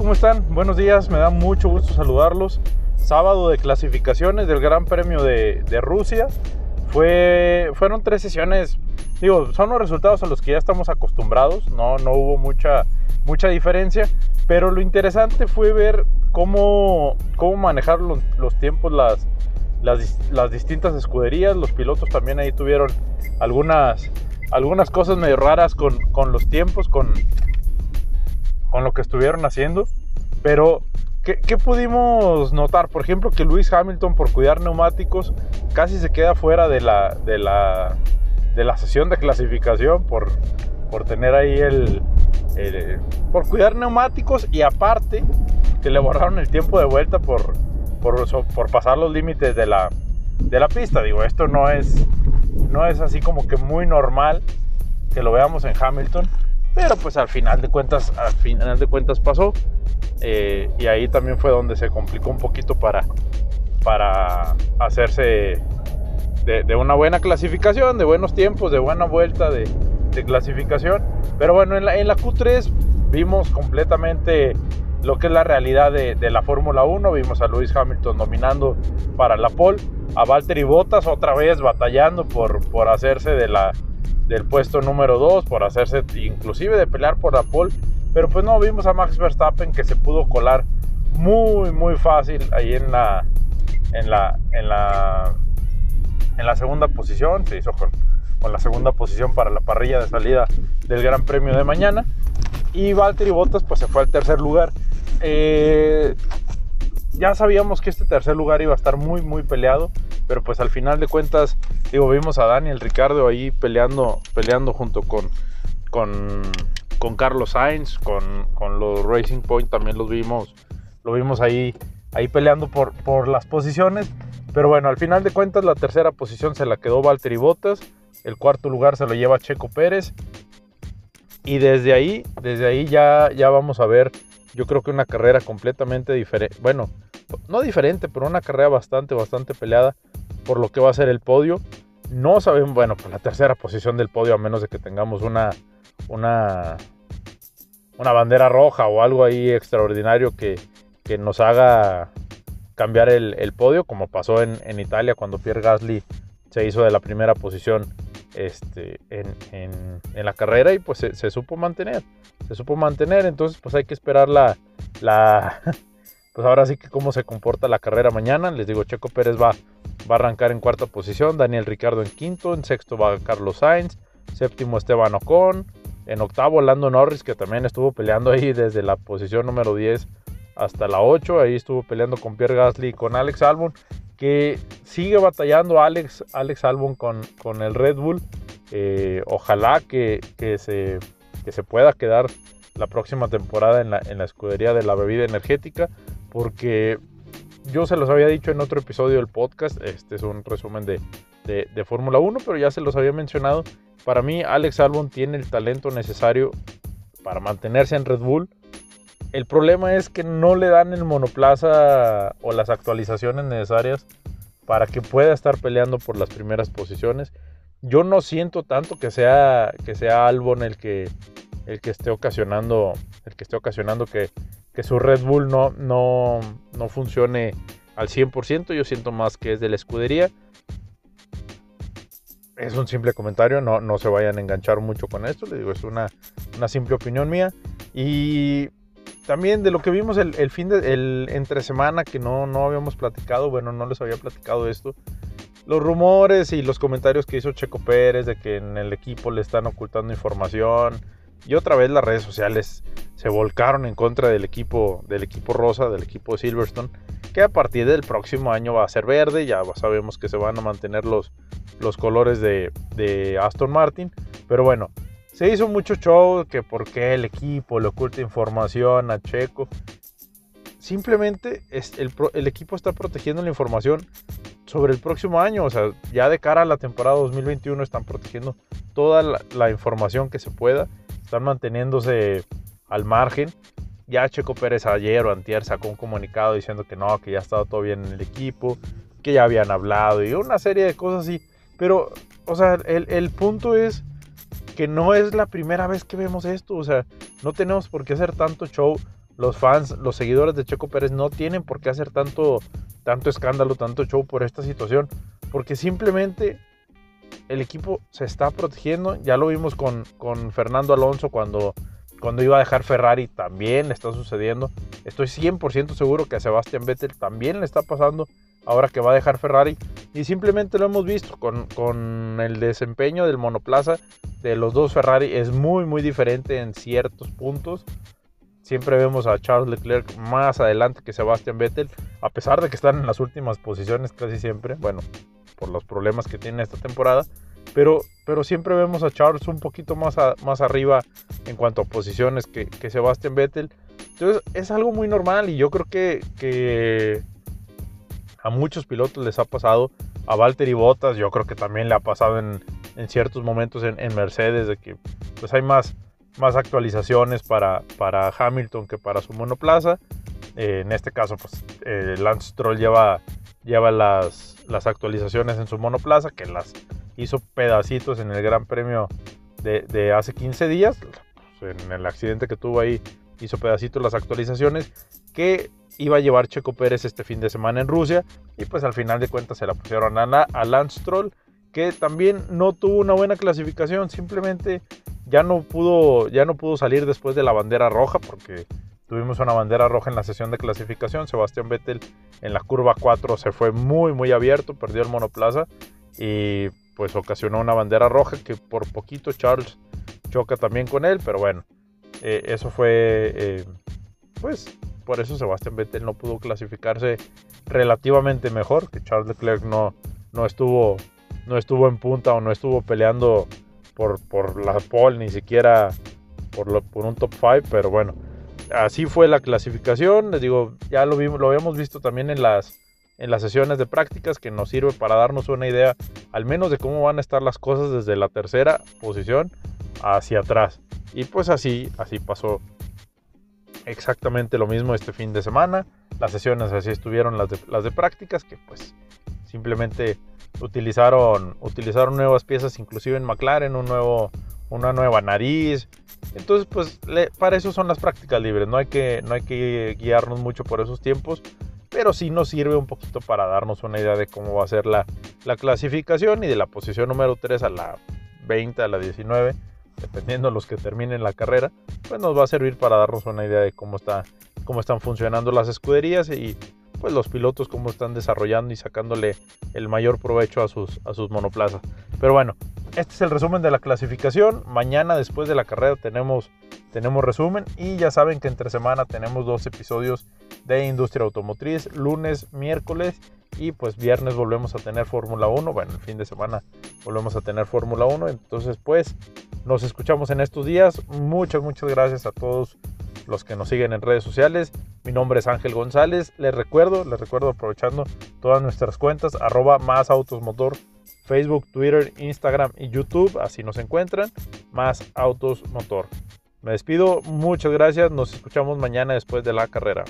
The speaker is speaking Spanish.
¿Cómo están? Buenos días, me da mucho gusto saludarlos. Sábado de clasificaciones del Gran Premio de, Rusia. Fue, fueron tres sesiones, digo, son los resultados a los que ya estamos acostumbrados, no, no hubo mucha, mucha diferencia, pero lo interesante fue ver cómo, cómo manejar los, los tiempos las, las, las, distintas escuderías, los pilotos también ahí tuvieron algunas, algunas cosas medio raras con, con los tiempos, con, con lo que estuvieron haciendo. Pero, ¿qué, pudimos notar? Por ejemplo, que Luis Hamilton, por cuidar neumáticos, casi se queda fuera de la, de la, de la sesión de clasificación por, por tener ahí el, por cuidar neumáticos y aparte que le borraron el tiempo de vuelta por, por, por pasar los límites de la, de la pista. Digo, esto no es, no es así como que muy normal que lo veamos en Hamilton. Pero pues al final de cuentas, al final de cuentas pasó. Eh, y ahí también fue donde se complicó un poquito para, para hacerse de, una buena clasificación, de buenos tiempos, de buena vuelta de, clasificación. Pero bueno, en la, en la, Q3 vimos completamente lo que es la realidad de, la Fórmula 1. Vimos a Lewis Hamilton dominando para la pole, a Valtteri Bottas otra vez batallando por, por hacerse de la, del puesto número 2 por hacerse inclusive de pelear por la pole. Pero pues no, vimos a Max Verstappen que se pudo colar muy muy fácil ahí en la en la en la en la segunda posición, se hizo con, con la segunda posición para la parrilla de salida del Gran Premio de mañana. Y Valtteri Bottas pues se fue al tercer lugar. Eh, ya sabíamos que este tercer lugar iba a estar muy, muy peleado, pero pues al final de cuentas, digo, vimos a Daniel Ricardo ahí peleando, peleando junto con, con, con Carlos Sainz, con, con, los Racing Point también los vimos, lo vimos ahí, ahí peleando por, por las posiciones, pero bueno, al final de cuentas la tercera posición se la quedó Valtteri Bottas, el cuarto lugar se lo lleva Checo Pérez, y desde ahí, desde ahí ya, ya vamos a ver yo creo que una carrera completamente diferente, bueno, no diferente, pero una carrera bastante, bastante peleada por lo que va a ser el podio. No sabemos, bueno, por la tercera posición del podio, a menos de que tengamos una, una, una bandera roja o algo ahí extraordinario que, que nos haga cambiar el, podio, como pasó en, en, Italia cuando Pierre Gasly se hizo de la primera posición este, en, en, la carrera y pues se, supo mantener, se supo mantener, entonces pues hay que esperar la, la, pues ahora sí que cómo se comporta la carrera mañana, les digo, Checo Pérez va, va a arrancar en cuarta posición, Daniel Ricardo en quinto, en sexto va Carlos Sainz, séptimo Esteban Ocon, en octavo Lando Norris que también estuvo peleando ahí desde la posición número 10 hasta la 8, ahí estuvo peleando con Pierre Gasly y con Alex Albon, que sigue batallando Alex, Alex Albon con, con el Red Bull. Eh, ojalá que, se, se pueda quedar la próxima temporada en la, en la escudería de la bebida energética, porque yo se los había dicho en otro episodio del podcast, este es un resumen de, de, Fórmula 1, pero ya se los había mencionado. Para mí, Alex Albon tiene el talento necesario para mantenerse en Red Bull el problema es que no le dan el monoplaza o las actualizaciones necesarias para que pueda estar peleando por las primeras posiciones. Yo no siento tanto que sea, que sea Albon el que, el que esté ocasionando, el que, esté ocasionando que, su Red Bull no, no, no funcione al 100%. Yo siento más que es de la escudería. Es un simple comentario, no, no se vayan a enganchar mucho con esto. Les digo, es una, una simple opinión mía. Y también de lo que vimos el, fin de el entre semana que no, no habíamos platicado, bueno, no les había platicado esto. Los rumores y los comentarios que hizo Checo Pérez de que en el equipo le están ocultando información. Y otra vez las redes sociales se volcaron en contra del equipo, del equipo rosa, del equipo Silverstone, que a partir del próximo año va a ser verde. Ya sabemos que se van a mantener los, los colores de, de Aston Martin. Pero bueno, se hizo mucho show que por qué el equipo le oculta información a Checo. Simplemente es el, el, equipo está protegiendo la información sobre el próximo año. O sea, ya de cara a la temporada 2021 están protegiendo toda la, información que se pueda. Están manteniéndose al margen. Ya Checo Pérez ayer o antier sacó un comunicado diciendo que no, que ya estaba todo bien en el equipo, que ya habían hablado y una serie de cosas así. Pero, o sea, el, el punto es que no es la primera vez que vemos esto, o sea, no tenemos por qué hacer tanto show los fans, los seguidores de Checo Pérez no tienen por qué hacer tanto, tanto escándalo, tanto show por esta situación, porque simplemente el equipo se está protegiendo. Ya lo vimos con, con Fernando Alonso cuando, cuando iba a dejar Ferrari, también está sucediendo. Estoy 100% seguro que a Sebastián Vettel también le está pasando ahora que va a dejar Ferrari. Y simplemente lo hemos visto con, con el desempeño del monoplaza de los dos Ferrari. Es muy, muy diferente en ciertos puntos. Siempre vemos a Charles Leclerc más adelante que Sebastian Vettel, a pesar de que están en las últimas posiciones casi siempre, bueno, por los problemas que tiene esta temporada, pero, pero siempre vemos a Charles un poquito más, más arriba en cuanto a posiciones que, que Sebastian Vettel. Entonces es algo muy normal y yo creo que, que a muchos pilotos les ha pasado, a Valtteri Bottas yo creo que también le ha pasado en, en ciertos momentos en, en Mercedes, de que pues hay más más actualizaciones para, para Hamilton que para su monoplaza. Eh, en este caso, pues eh, Lance Stroll lleva, lleva las, las actualizaciones en su monoplaza, que las hizo pedacitos en el Gran Premio de, hace 15 días. Pues, en el accidente que tuvo ahí, hizo pedacitos las actualizaciones que iba a llevar Checo Pérez este fin de semana en Rusia. Y pues al final de cuentas se la pusieron a, a Lance Stroll, que también no tuvo una buena clasificación, simplemente ya no pudo, ya no pudo salir después de la bandera roja porque tuvimos una bandera roja en la sesión de clasificación. Sebastián Vettel en la curva 4 se fue muy muy abierto, perdió el monoplaza y pues ocasionó una bandera roja que por poquito Charles choca también con él, pero bueno, eh, eso fue eh, pues por eso Sebastián Vettel no pudo clasificarse relativamente mejor, que Charles Leclerc no, no estuvo no estuvo en punta o no estuvo peleando por, la pole, ni siquiera por, por un top 5, pero bueno, así fue la clasificación. Les digo, ya lo, vimos, lo habíamos visto también en las, en las sesiones de prácticas que nos sirve para darnos una idea al menos de cómo van a estar las cosas desde la tercera posición hacia atrás. Y pues así, así pasó exactamente lo mismo este fin de semana. Las sesiones así estuvieron las de, las de prácticas que pues simplemente utilizaron, utilizaron nuevas piezas, inclusive en McLaren, un nuevo, una nueva nariz. Entonces, pues para eso son las prácticas libres, no hay, que, no hay que guiarnos mucho por esos tiempos, pero sí nos sirve un poquito para darnos una idea de cómo va a ser la, la clasificación y de la posición número 3 a la 20, a la 19, dependiendo de los que terminen la carrera, pues nos va a servir para darnos una idea de cómo, está, cómo están funcionando las escuderías y pues los pilotos cómo están desarrollando y sacándole el mayor provecho a sus, a sus monoplazas. Pero bueno, este es el resumen de la clasificación. Mañana después de la carrera tenemos, tenemos resumen y ya saben que entre semana tenemos dos episodios de industria automotriz, lunes, miércoles y pues viernes volvemos a tener Fórmula 1. Bueno, el fin de semana volvemos a tener Fórmula 1. Entonces pues nos escuchamos en estos días. Muchas, muchas gracias a todos los que nos siguen en redes sociales. Mi nombre es Ángel González. Les recuerdo, les recuerdo aprovechando todas nuestras cuentas, arroba más autos motor, Facebook, Twitter, Instagram y YouTube. Así nos encuentran, más autos motor. Me despido, muchas gracias. Nos escuchamos mañana después de la carrera.